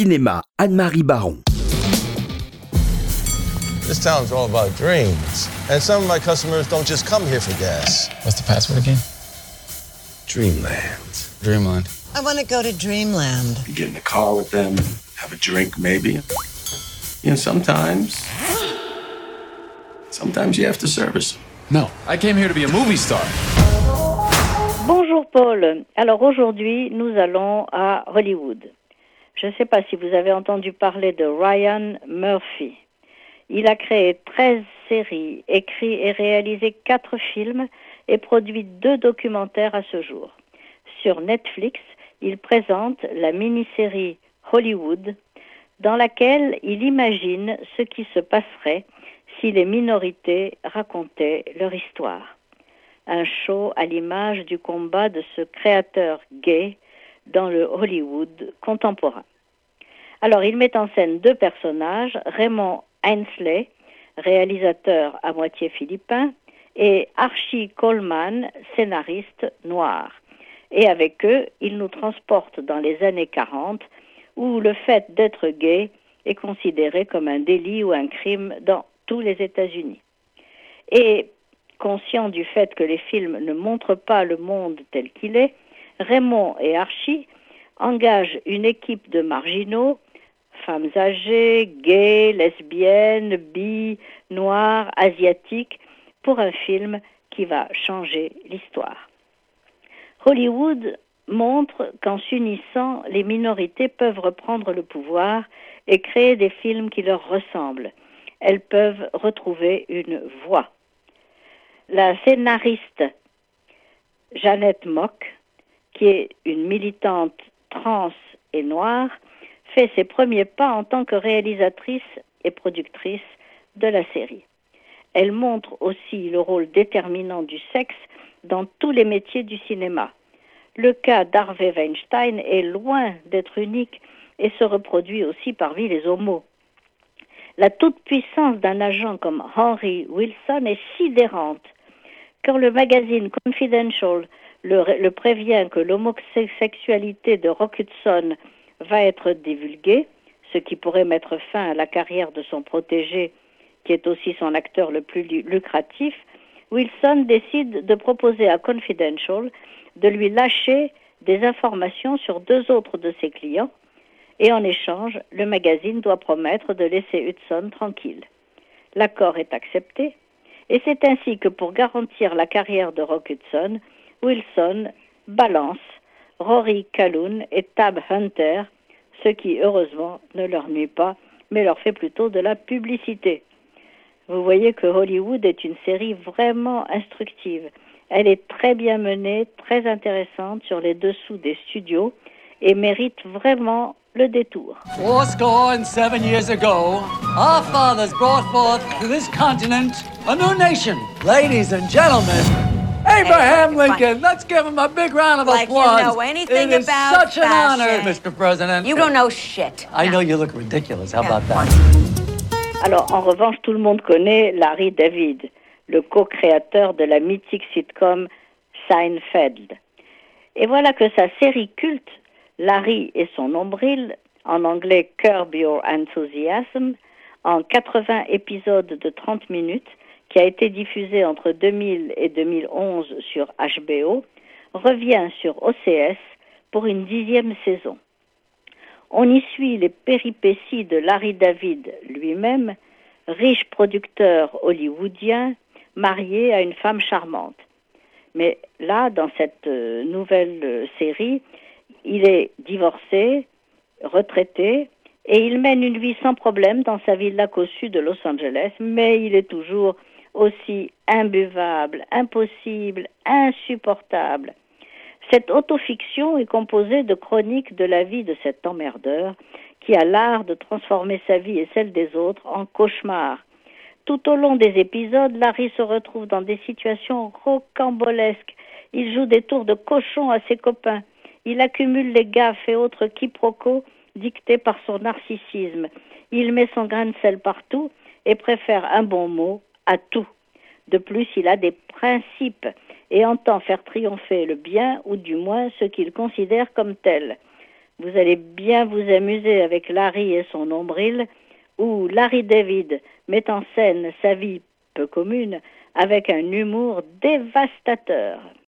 Cinéma, Anne-Marie Baron. This town's all about dreams. And some of my customers don't just come here for gas. What's the password again? Dreamland. Dreamland. I want to go to Dreamland. You get in the car with them, have a drink maybe. You know, sometimes. Sometimes you have to service them. No, I came here to be a movie star. Bonjour Paul. Alors aujourd'hui, nous allons à Hollywood. Je ne sais pas si vous avez entendu parler de Ryan Murphy. Il a créé 13 séries, écrit et réalisé 4 films et produit 2 documentaires à ce jour. Sur Netflix, il présente la mini-série Hollywood, dans laquelle il imagine ce qui se passerait si les minorités racontaient leur histoire. Un show à l'image du combat de ce créateur gay dans le Hollywood contemporain. Alors, il met en scène deux personnages, Raymond Ainsley, réalisateur à moitié philippin, et Archie Coleman, scénariste noir. Et avec eux, il nous transporte dans les années 40, où le fait d'être gay est considéré comme un délit ou un crime dans tous les États-Unis. Et conscient du fait que les films ne montrent pas le monde tel qu'il est, Raymond et Archie engagent une équipe de marginaux femmes âgées, gays, lesbiennes, bi, noires, asiatiques, pour un film qui va changer l'histoire. Hollywood montre qu'en s'unissant, les minorités peuvent reprendre le pouvoir et créer des films qui leur ressemblent. Elles peuvent retrouver une voix. La scénariste Jeannette Mock, qui est une militante trans et noire, fait ses premiers pas en tant que réalisatrice et productrice de la série. Elle montre aussi le rôle déterminant du sexe dans tous les métiers du cinéma. Le cas d'Harvey Weinstein est loin d'être unique et se reproduit aussi parmi les homos. La toute-puissance d'un agent comme Henry Wilson est sidérante. Quand le magazine Confidential le, prévient que l'homosexualité de Rock Hudson va être divulguée, ce qui pourrait mettre fin à la carrière de son protégé, qui est aussi son acteur le plus lucratif, Wilson décide de proposer à Confidential de lui lâcher des informations sur deux autres de ses clients, et en échange, le magazine doit promettre de laisser Hudson tranquille. L'accord est accepté, et c'est ainsi que pour garantir la carrière de Rock Hudson, Wilson balance Rory Calhoun et Tab Hunter, ce qui heureusement ne leur nuit pas, mais leur fait plutôt de la publicité. Vous voyez que Hollywood est une série vraiment instructive. Elle est très bien menée, très intéressante sur les dessous des studios et mérite vraiment le détour. Four score and seven years ago, our fathers brought forth to this continent a new nation. Ladies and gentlemen, Abraham Lincoln. Let's give him a big round of Like you applause. know anything it is about such an honor, fashion. Mr. President. You don't know shit. I know you look ridiculous. How about that? Alors, en revanche, tout le monde connaît Larry David, le co-créateur de la mythique sitcom Seinfeld. Et voilà que sa série culte, Larry et son nombril, en anglais Curb Your Enthusiasm, en 80 épisodes de 30 minutes, qui a été diffusée entre 2000 et 2011 sur HBO, revient sur OCS pour une dixième saison. On y suit les péripéties de Larry David lui-même, riche producteur hollywoodien, marié à une femme charmante. Mais là, dans cette euh, nouvelle euh, série, il est divorcé, retraité, et il mène une vie sans problème dans sa villa cossue de Los Angeles, mais il est toujours aussi imbuvable, impossible, insupportable. Cette autofiction est composée de chroniques de la vie de cet emmerdeur qui a l'art de transformer sa vie et celle des autres en cauchemar. Tout au long des épisodes, Larry se retrouve dans des situations rocambolesques. Il joue des tours de cochon à ses copains. Il accumule les gaffes et autres quiproquos dictés par son narcissisme. Il met son grain de sel partout et préfère un bon mot à tout. De plus, il a des principes et entend faire triompher le bien ou du moins ce qu'il considère comme tel. Vous allez bien vous amuser avec Larry et son nombril, où Larry David met en scène sa vie peu commune avec un humour dévastateur.